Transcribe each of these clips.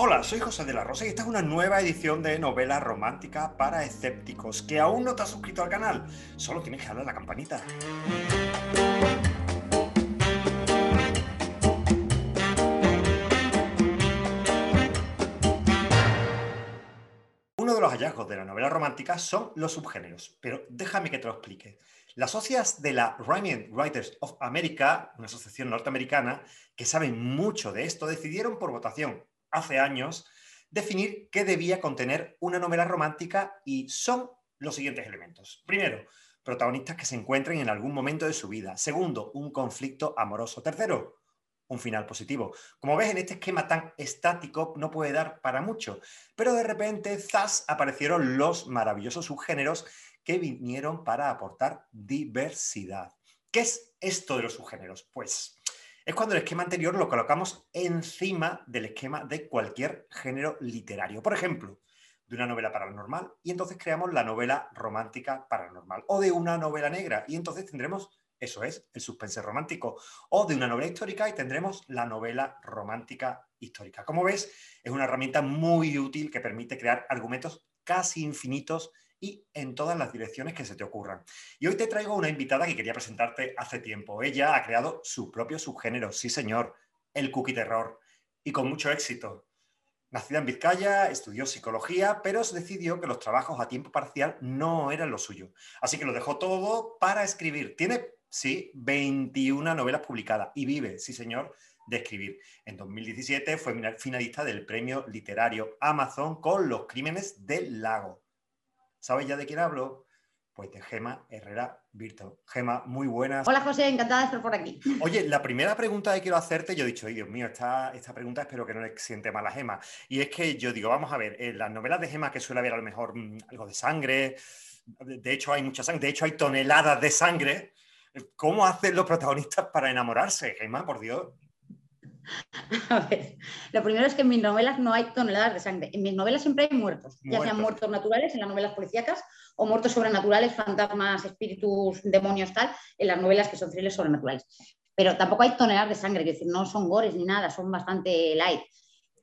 Hola, soy José de la Rosa y esta es una nueva edición de novela romántica para escépticos. Que aún no te has suscrito al canal, solo tienes que darle a la campanita. Uno de los hallazgos de la novela romántica son los subgéneros, pero déjame que te lo explique. Las socias de la Rhyming Writers of America, una asociación norteamericana que saben mucho de esto, decidieron por votación hace años definir qué debía contener una novela romántica y son los siguientes elementos. Primero, protagonistas que se encuentren en algún momento de su vida. Segundo, un conflicto amoroso. Tercero, un final positivo. Como ves, en este esquema tan estático no puede dar para mucho, pero de repente, zas, aparecieron los maravillosos subgéneros que vinieron para aportar diversidad. ¿Qué es esto de los subgéneros? Pues es cuando el esquema anterior lo colocamos encima del esquema de cualquier género literario. Por ejemplo, de una novela paranormal y entonces creamos la novela romántica paranormal. O de una novela negra y entonces tendremos, eso es, el suspense romántico. O de una novela histórica y tendremos la novela romántica histórica. Como ves, es una herramienta muy útil que permite crear argumentos casi infinitos y en todas las direcciones que se te ocurran. Y hoy te traigo una invitada que quería presentarte hace tiempo. Ella ha creado su propio subgénero, sí señor, el cookie terror, y con mucho éxito. Nacida en Vizcaya, estudió psicología, pero decidió que los trabajos a tiempo parcial no eran lo suyo. Así que lo dejó todo para escribir. Tiene, sí, 21 novelas publicadas y vive, sí señor, de escribir. En 2017 fue finalista del premio literario Amazon con Los Crímenes del Lago. ¿Sabes ya de quién hablo? Pues de Gema Herrera Virto. Gema, muy buenas. Hola José, encantada de estar por aquí. Oye, la primera pregunta que quiero hacerte, yo he dicho, ay Dios mío, esta, esta pregunta espero que no le siente mal a Gema. Y es que yo digo, vamos a ver, en las novelas de Gema que suele haber a lo mejor mm, algo de sangre, de hecho hay mucha sangre, de hecho hay toneladas de sangre. ¿Cómo hacen los protagonistas para enamorarse, Gema, por Dios? A ver, lo primero es que en mis novelas no hay toneladas de sangre. En mis novelas siempre hay muertos, ya sean muertos naturales en las novelas policíacas o muertos sobrenaturales, fantasmas, espíritus, demonios, tal, en las novelas que son thrillers sobrenaturales. Pero tampoco hay toneladas de sangre, es decir, no son gores ni nada, son bastante light.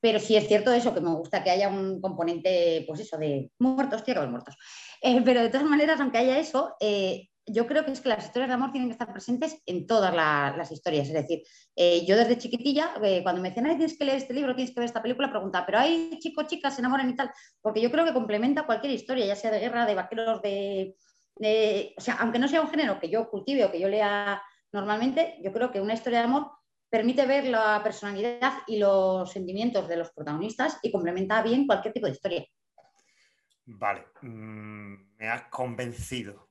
Pero sí es cierto eso, que me gusta que haya un componente, pues eso, de muertos, tierra de muertos. Eh, pero de todas maneras, aunque haya eso, eh, yo creo que es que las historias de amor tienen que estar presentes en todas las historias. Es decir, eh, yo desde chiquitilla, eh, cuando me decían, tienes que leer este libro, tienes que ver esta película, preguntaba, pero hay chicos, chicas, se enamoran y tal, porque yo creo que complementa cualquier historia, ya sea de guerra, de vaqueros, de, O sea, aunque no sea un género que yo cultive o que yo lea normalmente, yo creo que una historia de amor permite ver la personalidad y los sentimientos de los protagonistas y complementa bien cualquier tipo de historia. Vale, mm, me has convencido.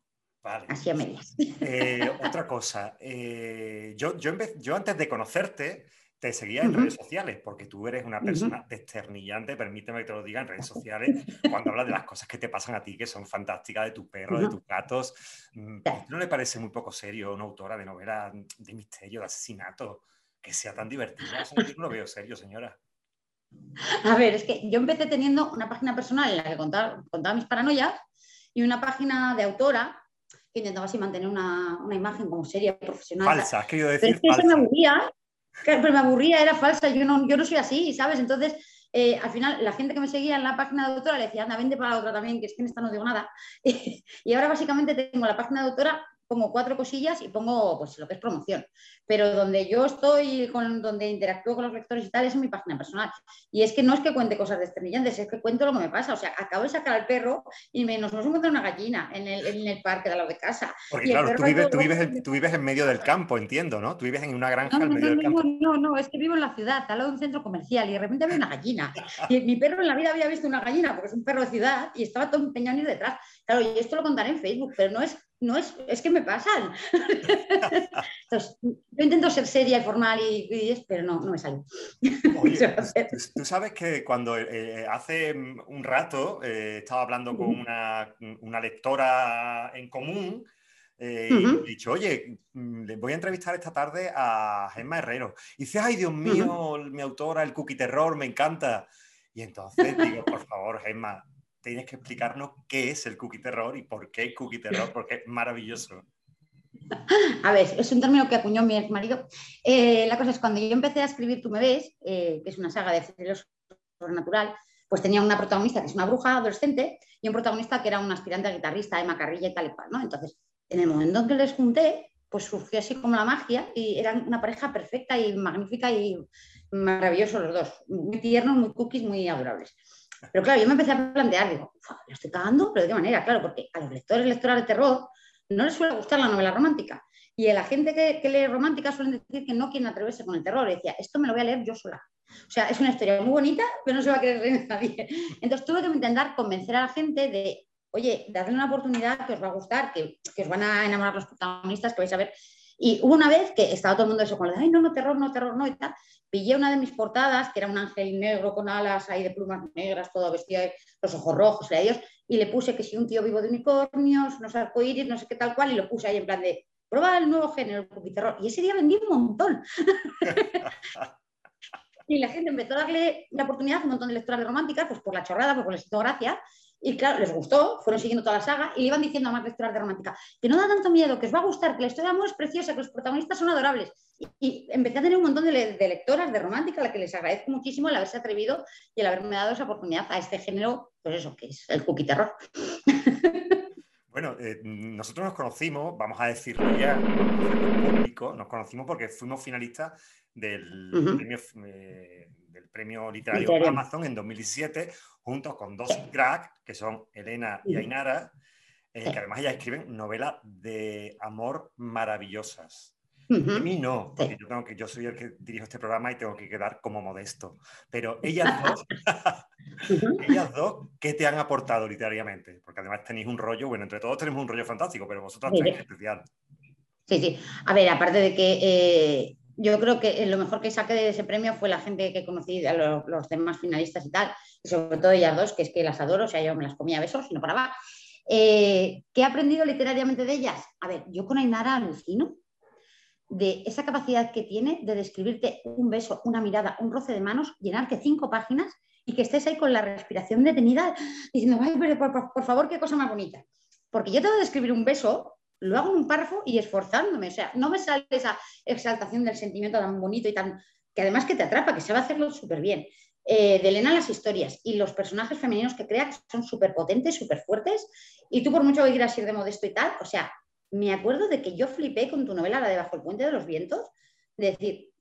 Vale. Así a medias. Eh, otra cosa, eh, yo, yo, yo, antes de conocerte te seguía en redes sociales, porque tú eres una persona desternillante, permíteme que te lo diga en redes sociales, cuando hablas de las cosas que te pasan a ti, que son fantásticas, de tu perro, de tus gatos. Mm, ¿No le parece muy poco serio una autora de novela de misterio, de asesinato, que sea tan divertida? Eso no lo veo serio, señora. A ver, es que yo empecé teniendo una página personal en la que contaba, contaba mis paranoias y una página de autora que intentaba así mantener una, una, imagen como seria, profesional. Falsa, has querido decir. Pero es que me aburría, pero me aburría, era falsa, yo no, yo no soy así, ¿sabes? Entonces, eh, al final, la gente que me seguía en la página de autora le decía, anda, vende para la otra también, que es que en esta no digo nada. y ahora básicamente tengo la página de autora pongo cuatro cosillas y pongo pues lo que es promoción. Pero donde yo estoy, con, donde interactúo con los lectores y tal, es en mi página personal. Y es que no es que cuente cosas desternillantes, es que cuento lo que me pasa. O sea, acabo de sacar al perro y me, nos hemos encontrado una gallina en el, en el parque de lado de casa. Porque claro, tú vives, tú, vives en, tú vives, en, medio del campo, entiendo, ¿no? Tú vives en una granja no, en medio no, del campo. No, no, es que vivo en la ciudad, al lado de un centro comercial y de repente había una gallina. Y mi perro en la vida había visto una gallina porque es un perro de ciudad y estaba todo empeñado en ir detrás. Claro, y esto lo contaré en Facebook, pero no es no es, es que me pasan. Entonces, yo intento ser seria y formal, y, pero no, no me sale. tú, sabes que cuando eh, hace un rato eh, estaba hablando con una, una, lectora en común eh, y he dicho, oye, mm, le voy a entrevistar esta tarde a Gemma Herrero. Y dice, ay, Dios mío, mi autora, el cookie terror, me encanta. Y entonces digo, por favor, Gemma, tienes que explicarnos qué es el cookie terror y por qué cookie terror, porque es maravilloso. A ver, es un término que acuñó mi ex marido. Eh, la cosa es cuando yo empecé a escribir Tú me ves, eh, que es una saga de thrillers sobrenatural, pues tenía una protagonista que es una bruja adolescente y un protagonista que era un aspirante a guitarrista, Emma Carrilla y tal y cual. Entonces, en el momento en que les junté, pues surgió así como la magia y eran una pareja perfecta y magnífica y maravillosos los dos, muy tiernos, muy cookies, muy adorables. Pero claro, yo me empecé a plantear, digo, lo estoy cagando, pero ¿de qué manera? Claro, porque a los lectores, lectoras de terror, no les suele gustar la novela romántica. Y a la gente que, lee romántica suelen decir que no quieren atreverse con el terror. Y decía, esto me lo voy a leer yo sola. O sea, es una historia muy bonita, pero no se va a querer leer nadie. Entonces tuve que intentar convencer a la gente de, oye, dadle una oportunidad que os va a gustar, que, que os van a enamorar los protagonistas, que vais a ver. Y hubo una vez que estaba todo el mundo eso con ay, no, no, terror, no, terror, no, y tal. Pillé una de mis portadas, que era un ángel negro con alas ahí de plumas negras, todo vestido, los ojos rojos, y ellos, y le puse que si un tío vivo de unicornios, no sé, arcoíris, no sé qué tal cual, y lo puse ahí en plan de, prueba el nuevo género, el terror. Y ese día vendí un montón. y la gente empezó a darle la oportunidad a un montón de lectoras de románticas, pues por la chorrada, porque les hizo gracia, y claro, les gustó, fueron siguiendo toda la saga y le iban diciendo a más lectoras de romántica que no da tanto miedo, que os va a gustar, que la historia de amor es preciosa, que los protagonistas son adorables. Y, empecé a tener un montón de, lectoras de romántica, a la que les agradezco muchísimo el haberse atrevido y el haberme dado esa oportunidad a este género, pues eso, que es el cookie terror. Bueno, eh, nosotros nos conocimos, vamos a decirlo ya, público, nos conocimos porque fuimos finalistas del premio eh, premio literario Amazon en 2017, junto con dos cracks, que son Elena y Ainara, eh, que además ellas escriben novelas de amor maravillosas. A mí no, porque yo, tengo que, yo soy el que dirijo este programa y tengo que quedar como modesto. Pero ellas dos, ellas dos, ¿qué te han aportado literariamente? Porque además tenéis un rollo, bueno, entre todos tenemos un rollo fantástico, pero vosotros tenéis especial. Sí, sí. A ver, aparte de que eh, yo creo que lo mejor que saqué de ese premio fue la gente que conocí, a los, demás finalistas y tal, y sobre todo ellas dos, que es que las adoro, o sea, yo me las comía a besos y no paraba. Eh, ¿Qué he aprendido literariamente de ellas? A ver, yo con Ainara alucino de esa capacidad que tiene de describirte un beso, una mirada, un roce de manos, llenarte cinco páginas y que estés ahí con la respiración detenida diciendo, por, favor, qué cosa más bonita. Porque yo tengo que describir un beso lo hago en un párrafo y esforzándome. O sea, no me sale esa exaltación del sentimiento tan bonito y tan. que además que te atrapa, que a hacerlo súper bien. Eh, de Elena las historias y los personajes femeninos que crea son súper potentes, súper fuertes. Y tú, por mucho que quieras ir de modesto y tal, o sea, me acuerdo de que yo flipé con tu novela, la de Bajo el Puente de los Vientos, de decir,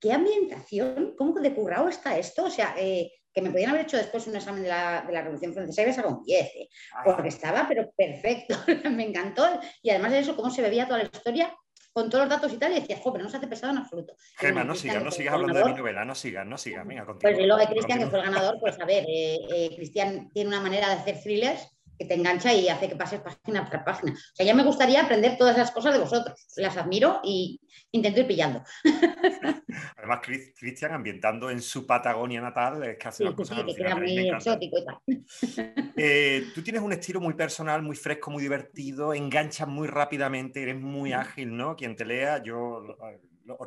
¿qué ambientación? ¿Cómo de currado está esto? O sea, eh, que me podían haber hecho después un examen de la, Revolución Francesa y me sacó un 10, ¿eh? porque estaba pero perfecto, me encantó. Y además de eso, cómo se bebía toda la historia con todos los datos y tal, y decía, jo, pero no se hace pesado en absoluto. Gemma, no sigas, no sigas hablando de mi novela, no sigas, no sigas, venga, contigo. Pues luego de Cristian, que fue el ganador, pues a ver, eh, eh, Cristian tiene una manera de hacer thrillers que te engancha y hace que pases página tras página. O sea, ya me gustaría aprender todas esas cosas de vosotros. Las admiro y intento ir pillando. Además, Cristian ambientando en su Patagonia natal, es que hace sí, cosas sí, que muy exótico y tal. Eh, tú tienes un estilo muy personal, muy fresco, muy divertido, enganchas muy rápidamente, eres muy ágil, ¿no? Quien te lea, yo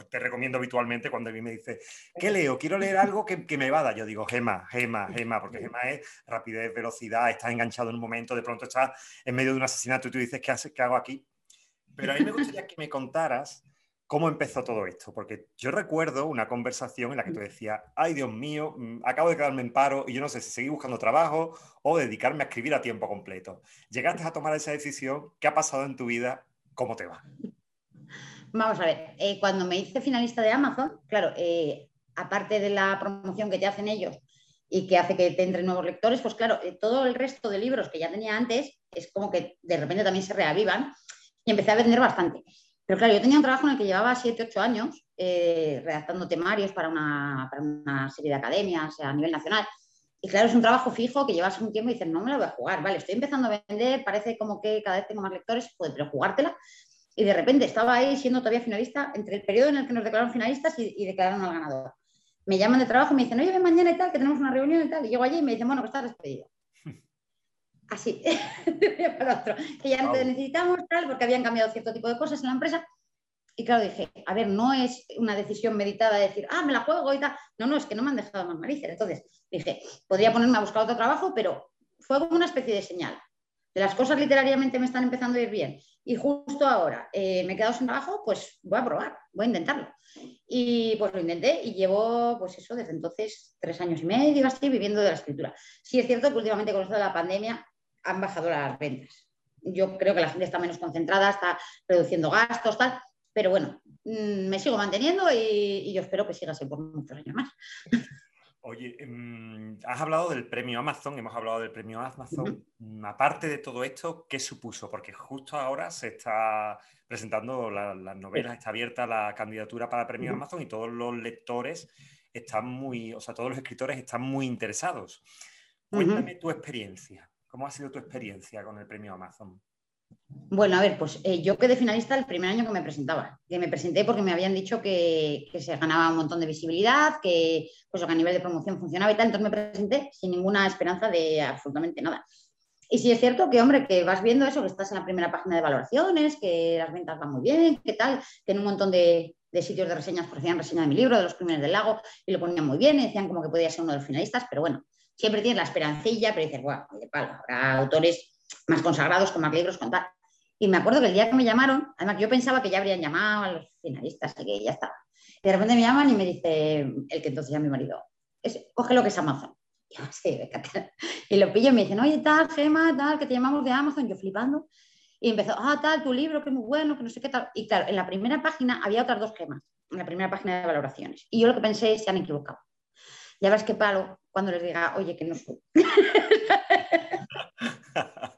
te recomiendo habitualmente cuando alguien me dice, ¿qué leo? Quiero leer algo que, que me vada. Yo digo, Gema, Gema, Gema, porque Gema es rapidez, velocidad, estás enganchado en un momento, de pronto estás en medio de un asesinato y tú dices, ¿qué, hace, qué hago aquí? Pero a mí me gustaría que me contaras cómo empezó todo esto, porque yo recuerdo una conversación en la que tú decías, ay Dios mío, mm, acabo de quedarme en paro y yo no sé si seguir buscando trabajo o dedicarme a escribir a tiempo completo. Llegaste a tomar esa decisión, ¿qué ha pasado en tu vida? ¿Cómo te va? Vamos a ver, eh, cuando me hice finalista de Amazon, claro, eh, aparte de la promoción que te hacen ellos y que hace que te entren nuevos lectores, pues claro, eh, todo el resto de libros que ya tenía antes es como que de repente también se reavivan y empecé a vender bastante. Pero claro, yo tenía un trabajo en el que llevaba 7, 8 años redactando temarios para una, serie de academias a nivel nacional. Y claro, es un trabajo fijo que llevas un tiempo y dices, no me lo voy a jugar, vale, estoy empezando a vender, parece como que cada vez tengo más lectores, pues, pero jugártela y de repente estaba ahí siendo todavía finalista entre el periodo en el que nos declararon finalistas y, declararon al ganador. Me llaman de trabajo y me dicen, oye, ven mañana y tal, que tenemos una reunión y tal. Y llego allí y me dicen, bueno, que estás despedido. Así, para otro. Que ya no te necesitamos, tal, porque habían cambiado cierto tipo de cosas en la empresa. Y claro, dije, a ver, no es una decisión meditada de decir, ah, me la juego y tal. No, no, es que no me han dejado más narices. Entonces dije, podría ponerme a buscar otro trabajo, pero fue como una especie de señal. De las cosas literariamente me están empezando a ir bien y justo ahora eh, me he quedado sin trabajo, pues voy a probar, voy a intentarlo. Y pues lo intenté y llevo, pues eso, desde entonces tres años y medio así viviendo de la escritura. Sí es cierto que últimamente con esto de la pandemia han bajado las ventas. Yo creo que la gente está menos concentrada, está reduciendo gastos, tal, pero bueno, mm, me sigo manteniendo y, y yo espero que siga así por muchos años más. Oye, em, has hablado del premio Amazon, hemos hablado del premio Amazon. Mm, aparte de todo esto, ¿qué supuso? Porque justo ahora se está presentando las novelas, está abierta la candidatura para el premio Amazon y todos los lectores están muy, o sea, todos los escritores están muy interesados. Cuéntame tu experiencia. ¿Cómo ha sido tu experiencia con el premio Amazon? Bueno, a ver, pues eh, yo quedé finalista el primer año que me presentaba, que me presenté porque me habían dicho que, se ganaba un montón de visibilidad, que, pues, a nivel de promoción funcionaba y tal, entonces me presenté sin ninguna esperanza de absolutamente nada. Y sí es cierto que, hombre, que vas viendo eso, que estás en la primera página de valoraciones, que las ventas van muy bien, que tal, que un montón de, sitios de reseñas pues, hacían reseña de mi libro, de los crímenes del lago, y lo ponían muy bien, y decían como que podía ser uno de los finalistas, pero bueno, siempre tienes la esperancilla, pero dices, bueno, de palo, habrá autores más consagrados con más libros, con tal. Y me acuerdo que el día que me llamaron, además yo pensaba que ya habrían llamado a los finalistas y que ya está. Y de repente me llaman y me dice el que entonces ya mi marido, es, coge lo que es Amazon. Y lo pillo y me dicen, oye, tal, Gema, tal, que te llamamos de Amazon. Yo flipando. Y empezó, ah, tal, tu libro, que muy bueno, que no sé qué tal. Y claro, en la primera página había otras dos gemas, en la primera página de valoraciones. Y yo lo que pensé es, se han equivocado. Ya ves qué palo cuando les diga, oye, que no soy.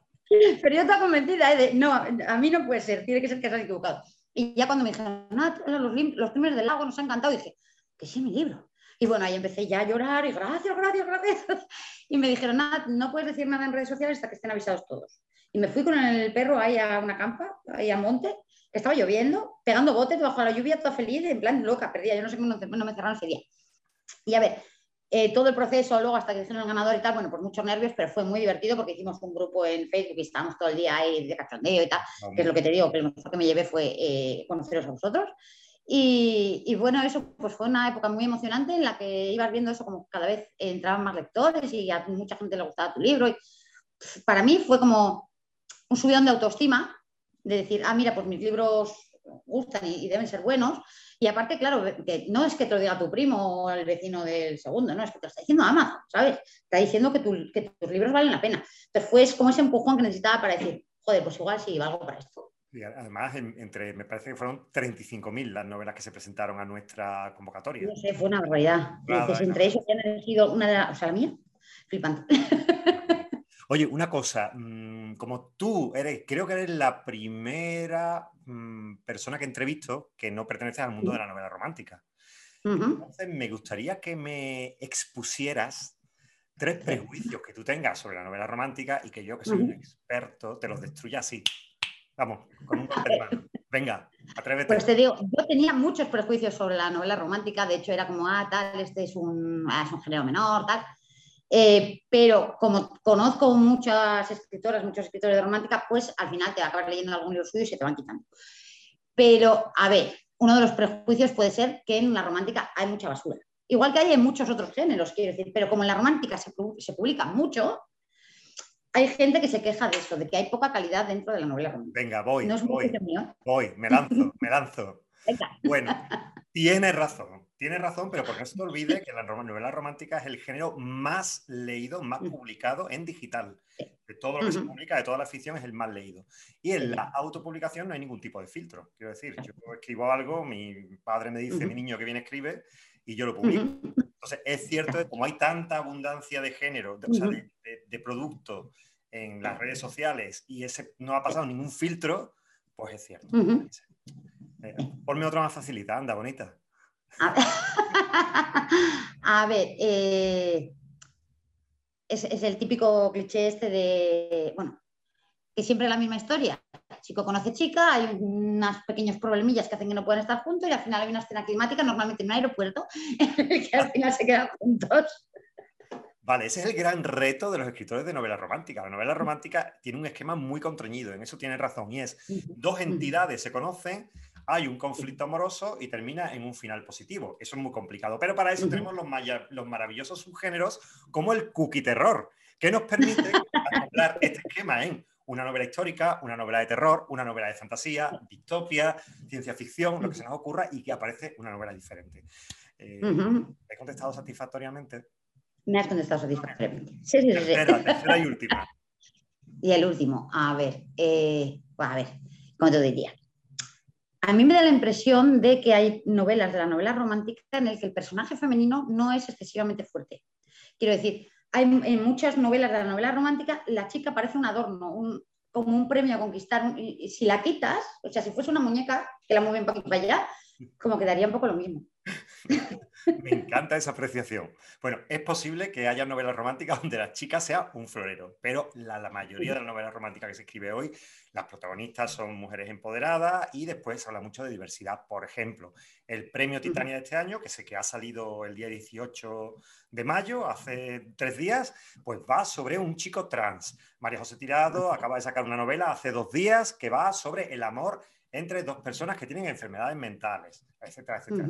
Pero yo estaba convencida ¿eh? de, no, a mí no puede ser, tiene que ser que se han equivocado. Y ya cuando me dijeron, no, los, los primeros del lago nos han encantado, dije, que sí, mi libro. Y bueno, ahí empecé ya a llorar y gracias, gracias, gracias. Y me dijeron, nada, no puedes decir nada en redes sociales hasta que estén avisados todos. Y me fui con el perro ahí a una campa, ahí a monte, estaba lloviendo, pegando botes bajo la lluvia, toda feliz, en plan loca, perdida. Yo no sé cómo no, me cerraron ese día. Y a ver, eh, todo el proceso, luego hasta que dijeron el ganador y tal, bueno, por muchos nervios, pero fue muy divertido porque hicimos un grupo en Facebook y estábamos todo el día ahí de cachondeo y tal, que es lo que te digo, que lo mejor que me llevé fue eh, conoceros a vosotros. Y, bueno, eso pues fue una época muy emocionante en la que ibas viendo eso como cada vez entraban más lectores y a mucha gente le gustaba tu libro. Y para mí fue como un subidón de autoestima, de decir, ah, mira, pues mis libros gustan y deben ser buenos, y aparte, claro, que no es que te lo diga tu primo o el vecino del segundo, no, es que te lo está diciendo Amazon, ¿sabes? Está diciendo que, tus libros valen la pena. Entonces fue como ese empujón que necesitaba para decir, joder, pues igual sí valgo para esto. Y además, entre, me parece que fueron 35.000 las novelas que se presentaron a nuestra convocatoria. No sé, fue una barbaridad. entre ellos han elegido una de las, o sea, la mía, flipante. Oye, una cosa, mm, como tú eres, creo que eres la primera mm, persona que entrevisto que no pertenece al mundo de la novela romántica. Entonces, me gustaría que me expusieras tres prejuicios que tú tengas sobre la novela romántica y que yo, que soy un experto, te los destruya así. Vamos, con un golpe de mano. Venga, atrévete. Pues te digo, yo tenía muchos prejuicios sobre la novela romántica, de hecho era como, ah, tal, este es un, ah, es un género menor, tal. Eh, pero como conozco muchas escritoras, muchos escritores de romántica, pues al final te acabas leyendo algún libro suyo y se te van quitando. Pero, a ver, uno de los prejuicios puede ser que en la romántica hay mucha basura. Igual que hay en muchos otros géneros, quiero decir, pero como en la romántica se, publica mucho, hay gente que se queja de eso, de que hay poca calidad dentro de la novela romántica. Venga, voy, voy, voy, me lanzo, me lanzo. Bueno, tiene razón, tiene razón, pero porque no se te olvide que la novela romántica es el género más leído, más mm. publicado en digital. De todo lo que se publica, de toda la ficción, es el más leído. Y en la autopublicación no hay ningún tipo de filtro. Quiero decir, yo escribo algo, mi padre me dice, mi niño que viene escribe, y yo lo publico. Entonces, es cierto que como hay tanta abundancia de género, de, o sea, de, producto en las redes sociales y ese no ha pasado ningún filtro, pues es cierto. Ponme otra más facilita, anda, bonita. A ver, eh, es, el típico cliché este de, bueno, que siempre es la misma historia. Chico conoce chica, hay unos pequeños problemillas que hacen que no puedan estar juntos y al final hay una escena climática, normalmente en un aeropuerto, en el que al final se quedan juntos. Vale, ese es el gran reto de los escritores de novela romántica. La novela romántica tiene un esquema muy contrañido, en eso tiene razón, y es dos entidades se conocen, hay un conflicto amoroso y termina en un final positivo. Eso es muy complicado. Pero para eso tenemos los, los maravillosos subgéneros como el cookie terror, que nos permite hablar este esquema en una novela histórica, una novela de terror, una novela de fantasía, distopia, ciencia ficción, lo que se nos ocurra y que aparece una novela diferente. Eh, ¿He contestado satisfactoriamente? Me has contestado satisfactoriamente. Sí, sí, sí. Tercera, y última. Y el último, a ver, eh, a ver, ¿cómo te diría? A mí me da la impresión de que hay novelas de la novela romántica en el que el personaje femenino no es excesivamente fuerte. Quiero decir, hay en muchas novelas de la novela romántica, la chica parece un adorno, como un premio a conquistar. y si la quitas, o sea, si fuese una muñeca que la mueven para aquí para allá, como quedaría un poco lo mismo. Me encanta esa apreciación. Bueno, es posible que haya novelas románticas donde la chica sea un florero, pero la, mayoría de las novelas románticas que se escribe hoy, las protagonistas son mujeres empoderadas y después se habla mucho de diversidad. Por ejemplo, el premio Titania de este año, que sé que ha salido el día 18 de mayo, hace tres días, pues va sobre un chico trans. María José Tirado acaba de sacar una novela hace dos días que va sobre el amor entre dos personas que tienen enfermedades mentales, etcétera, etcétera.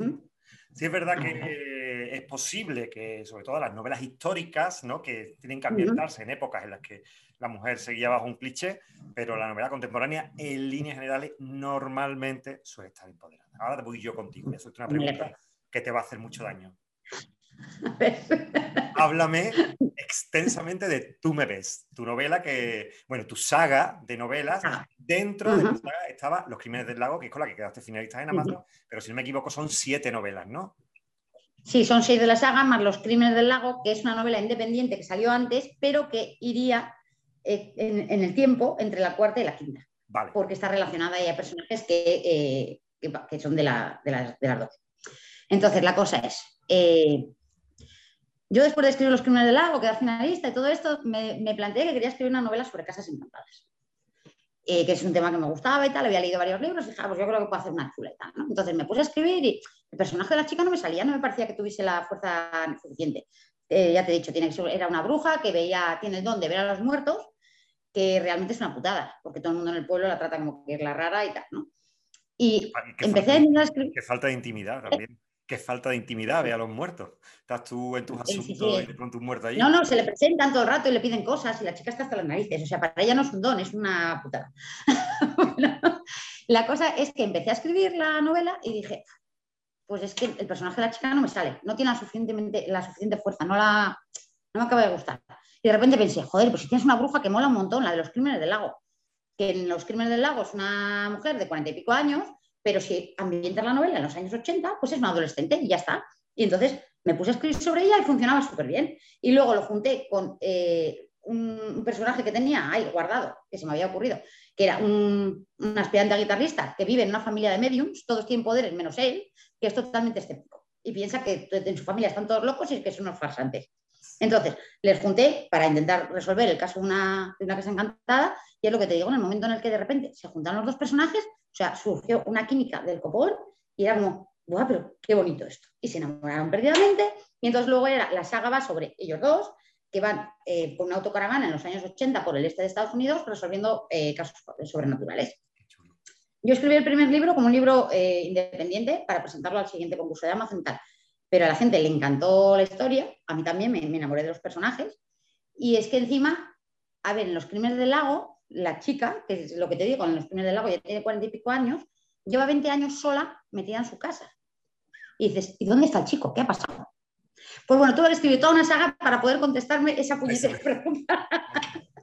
Sí es verdad que es posible que, sobre todo las novelas históricas, ¿no? que tienen que ambientarse en épocas en las que la mujer seguía bajo un cliché, pero la novela contemporánea, en líneas generales, normalmente suele estar empoderada. Ahora voy yo contigo, voy a hacerte una pregunta que te va a hacer mucho daño. Háblame extensamente de Tú me ves, tu novela que, bueno, tu saga de novelas. Ah. Dentro de la saga estaba Los Crímenes del Lago, que es con la que quedaste finalista en Amazon, pero si no me equivoco son siete novelas, ¿no? Sí, son seis de la saga, más Los Crímenes del Lago, que es una novela independiente que salió antes, pero que iría eh, en, el tiempo entre la cuarta y la quinta. Vale. Porque está relacionada hay personajes que, eh, son de, las, de, las, dos. Entonces, la cosa es, eh, yo después de escribir Los Crímenes del Lago, quedar finalista y todo esto, me, planteé que quería escribir una novela sobre casas encantadas. Eh, que es un tema que me gustaba y tal, había leído varios libros y dije, ah, pues yo creo que puedo hacer una chuleta. ¿no? Entonces me puse a escribir y el personaje de la chica no me salía, no me parecía que tuviese la fuerza suficiente. Eh, ya te he dicho, tiene era una bruja que veía, tiene el don de ver a los muertos, que realmente es una putada, porque todo el mundo en el pueblo la trata como que es la rara y tal, ¿no? Y empecé a escribir. Que falta de intimidad también qué falta de intimidad, ve a los muertos. Estás tú en tus asuntos y de pronto un muerto ahí. No, no, se le presentan todo el rato y le piden cosas y la chica está hasta las narices. O sea, para ella no es un don, es una putada. la cosa es que empecé a escribir la novela y dije, pues es que el personaje de la chica no me sale, no tiene la, suficientemente, la suficiente fuerza, no, la, no me acaba de gustar. Y de repente pensé, joder, pues si tienes una bruja que mola un montón, la de los crímenes del lago, que en los crímenes del lago es una mujer de cuarenta y pico años pero si ambienta la novela en los años 80, pues es una adolescente y ya está. Y entonces me puse a escribir sobre ella y funcionaba súper bien. Y luego lo junté con eh, un, personaje que tenía ahí guardado, que se me había ocurrido, que era un, aspirante a guitarrista que vive en una familia de mediums, todos tienen poderes menos él, que es totalmente escéptico. Y piensa que en su familia están todos locos y que son unos farsantes. Entonces, les junté para intentar resolver el caso de una, de una casa encantada y es lo que te digo, en el momento en el que de repente se juntan los dos personajes, o sea, surgió una química del copón y era como, ¡guau, pero qué bonito esto! Y se enamoraron perdidamente. Y entonces luego era, la saga va sobre ellos dos, que van eh, con una autocaravana en los años 80 por el este de Estados Unidos resolviendo eh, casos sobrenaturales. Yo escribí el primer libro como un libro eh, independiente para presentarlo al siguiente concurso de Amazon y tal. Pero a la gente le encantó la historia, a mí también me, me enamoré de los personajes. Y es que encima, a ver, en los crímenes del lago la chica, que es lo que te digo, en los primeros del lago ya tiene cuarenta y pico años, lleva 20 años sola metida en su casa. Y dices, ¿y dónde está el chico? ¿Qué ha pasado? Pues bueno, tuve que escribir toda una saga para poder contestarme esa puñetera pregunta.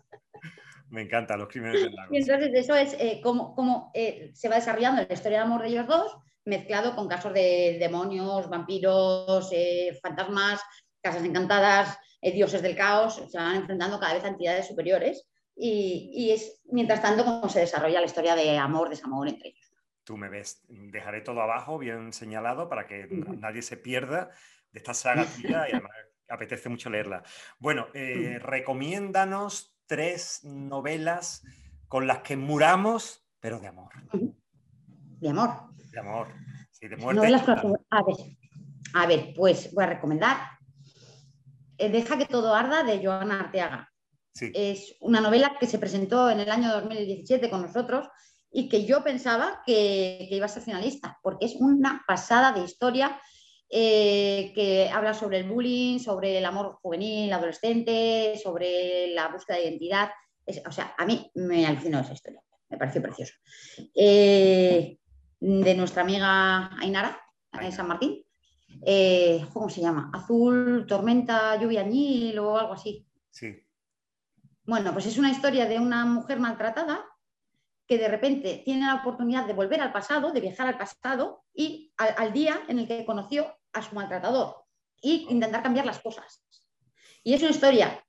Me encanta los crímenes del lago. Y entonces eso es eh, cómo, eh, se va desarrollando la historia de amor de ellos dos, mezclado con casos de demonios, vampiros, eh, fantasmas, casas encantadas, dioses del caos, se van enfrentando cada vez a entidades superiores y, es mientras tanto cómo se desarrolla la historia de amor, desamor entre ellos. Tú me ves, dejaré todo abajo bien señalado para que nadie se pierda de esta saga tuya y además apetece mucho leerla. Bueno, eh, recomiéndanos tres novelas con las que muramos, pero de amor. De amor. De amor. Sí, de muerte. a, ver, a ver, pues voy a recomendar eh, Deja que todo arda de Joana Arteaga. Es una novela que se presentó en el año 2017 con nosotros y que yo pensaba que, iba a ser finalista, porque es una pasada de historia eh, que habla sobre el bullying, sobre el amor juvenil, adolescente, sobre la búsqueda de identidad. o sea, a mí me alucinó esa historia, me pareció precioso. Eh, de nuestra amiga Ainara, de San Martín, eh, ¿cómo se llama? Azul, tormenta, lluvia, añil o algo así. Sí. Bueno, pues es una historia de una mujer maltratada que de repente tiene la oportunidad de volver al pasado, de viajar al pasado y al, día en el que conoció a su maltratador y intentar cambiar las cosas. Y es una historia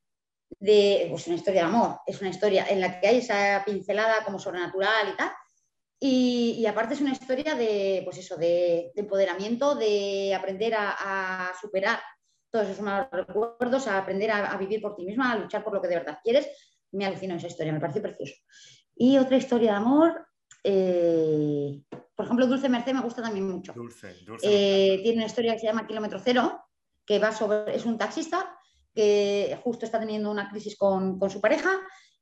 de, pues una historia de amor, es una historia en la que hay esa pincelada como sobrenatural y tal. Y, aparte es una historia de, pues eso, de, empoderamiento, de aprender a, superar todos esos malos recuerdos, a aprender a, vivir por ti misma, a luchar por lo que de verdad quieres. Me alucinó esa historia, me pareció precioso. Y otra historia de amor, eh, por ejemplo, Dulce Merced me gusta también mucho. Dulce, eh, tiene una historia que se llama Kilómetro Cero, que va sobre, es un taxista que justo está teniendo una crisis con, su pareja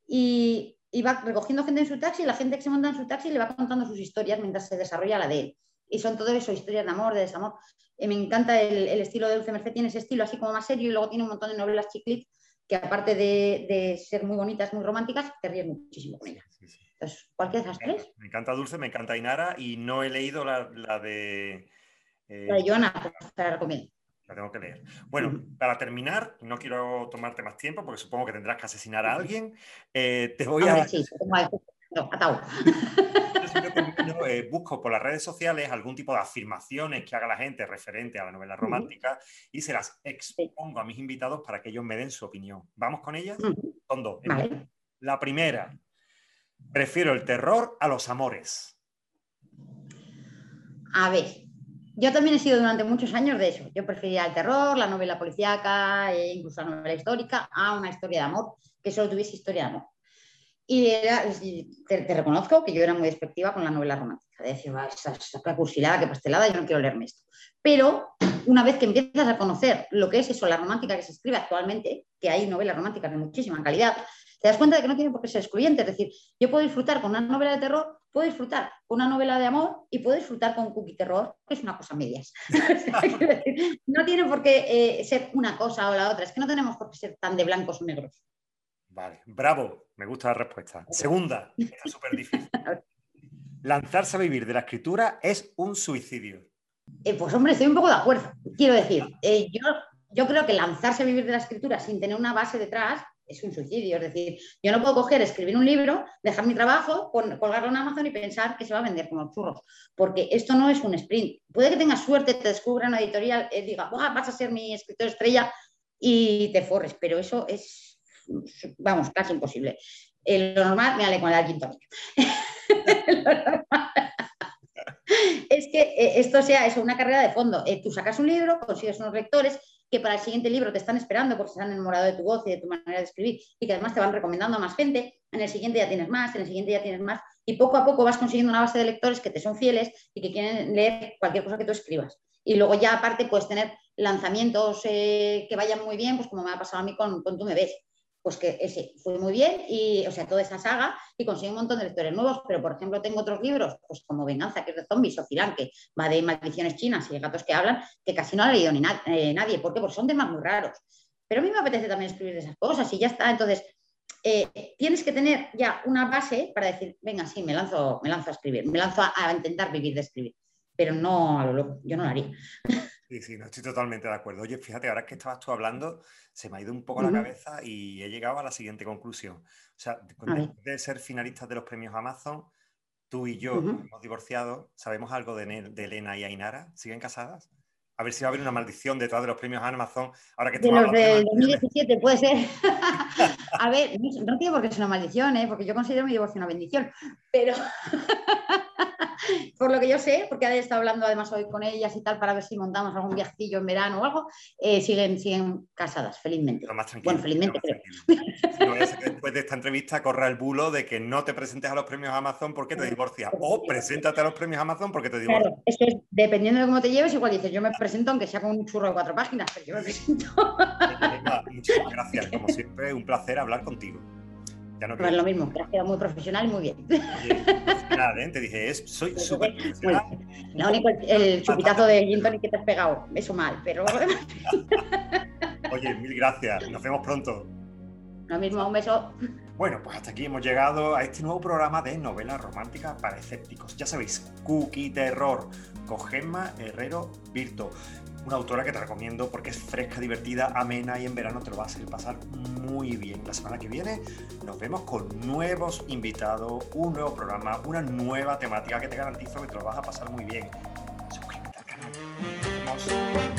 y, va recogiendo gente en su taxi y la gente que se monta en su taxi le va contando sus historias mientras se desarrolla la de él. Y son todo eso, historias de amor, de desamor. Eh, me encanta el, estilo de Dulce Merced, tiene ese estilo así como más serio y luego tiene un montón de novelas chiclit que aparte de, ser muy bonitas, muy románticas, te ríes muchísimo con ellas. Entonces, ¿cualquiera de esas tres? Me encanta Dulce, me encanta Inara y no he leído la, de... Eh, la de Joana, pues, te la recomiendo. La tengo que leer. Bueno, para terminar, no quiero tomarte más tiempo porque supongo que tendrás que asesinar a alguien. Eh, te voy a... Sí, no, atado. Eh, busco por las redes sociales algún tipo de afirmaciones que haga la gente referente a la novela romántica y se las expongo a mis invitados para que ellos me den su opinión. ¿Vamos con ellas? Son dos. La primera, prefiero el terror a los amores. A ver, yo también he sido durante muchos años de eso. Yo prefería el terror, la novela policíaca e incluso la novela histórica a una historia de amor que solo tuviese historia de amor. Y te, reconozco que yo era muy despectiva con la novela romántica. De decir, esa, esa cursilada, qué pastelada, yo no quiero leerme esto. Pero una vez que empiezas a conocer lo que es eso, la romántica que se escribe actualmente, que hay novelas románticas de muchísima calidad, te das cuenta de que no tiene por qué ser excluyente. Es decir, yo puedo disfrutar con una novela de terror, puedo disfrutar con una novela de amor y puedo disfrutar con cookie terror, que es una cosa medias. no tiene por qué eh, ser una cosa o la otra, es que no tenemos por qué ser tan de blancos o negros. Vale, bravo, me gusta la respuesta. Segunda, está súper difícil. Lanzarse a vivir de la escritura es un suicidio. Eh, pues hombre, estoy un poco de acuerdo. Quiero decir, eh, yo, yo creo que lanzarse a vivir de la escritura sin tener una base detrás es un suicidio. Es decir, yo no puedo coger, escribir un libro, dejar mi trabajo, colgarlo en Amazon y pensar que se va a vender como churros, porque esto no es un sprint. Puede que tengas suerte, te descubra una editorial, y eh, diga, vas a ser mi escritor estrella y te forres, pero eso es, vamos, casi imposible. lo normal, me ale con el gin es que eh, esto sea eso, una carrera de fondo. Eh, tú sacas un libro, consigues unos lectores, que para el siguiente libro te están esperando porque se han enamorado de tu voz y de tu manera de escribir y que además te van recomendando a más gente, en el siguiente ya tienes más, en el siguiente ya tienes más y poco a poco vas consiguiendo una base de lectores que te son fieles y que quieren leer cualquier cosa que tú escribas. Y luego ya aparte puedes tener lanzamientos eh, que vayan muy bien, pues como me ha pasado a mí con, con Tú me ves, pues que ese fue muy bien y, o sea, toda esa saga y consigue un montón de lectores nuevos, pero por ejemplo tengo otros libros, pues como Venganza, que es de zombies, o Cirán, que va de maldiciones chinas y de gatos que hablan, que casi no ha leído ni eh, nadie. Porque son temas muy raros. Pero a mí me apetece también escribir esas cosas y ya está, entonces eh, tienes que tener ya una base para decir, venga, sí, me lanzo, me lanzo a escribir, me lanzo a, intentar vivir de escribir, pero no a lo loco, yo no lo haría. Sí, sí, no estoy totalmente de acuerdo. Oye, fíjate, ahora que estabas tú hablando, se me ha ido un poco la cabeza y he llegado a la siguiente conclusión. O sea, después de ser finalistas de los premios Amazon, tú y yo hemos divorciado. ¿Sabemos algo de, Elena y Ainara? ¿Siguen casadas? A ver si va a haber una maldición detrás de los premios Amazon. Ahora que de los del 2017, puede ser. a ver, no, tiene por qué ser una maldición, ¿eh? porque yo considero mi divorcio una bendición. Pero. por lo que yo sé, porque he estado hablando además hoy con ellas y tal, para ver si montamos algún viajillo en verano o algo, eh, siguen, siguen casadas, felizmente. Lo más tranquilo. Bueno, felizmente creo. después de esta entrevista corra el bulo de que no te presentes a los premios Amazon porque te divorcias. O preséntate a los premios Amazon porque te divorcias. Claro, eso es, dependiendo de cómo te lleves, igual dices, yo me presento aunque sea con un churro de cuatro páginas, pero yo me presento. Muchas gracias, como siempre, un placer hablar contigo. Ya no pues lo mismo, que has quedado muy profesional y muy bien. ¿eh? te dije, es, soy súper profesional. Lo único, el chupitazo de gin que te has pegado, eso mal, pero... Oye, mil gracias, nos vemos pronto. Lo mismo, un beso. Bueno, pues hasta aquí hemos llegado a este nuevo programa de novela romántica para escépticos. Ya sabéis, Cookie Terror, con Gemma Herrero Virto una autora que te recomiendo porque es fresca, divertida, amena y en verano te lo vas a hacer pasar muy bien. La semana que viene nos vemos con nuevos invitados, un nuevo programa, una nueva temática que te garantizo que te lo vas a pasar muy bien. Suscríbete al canal.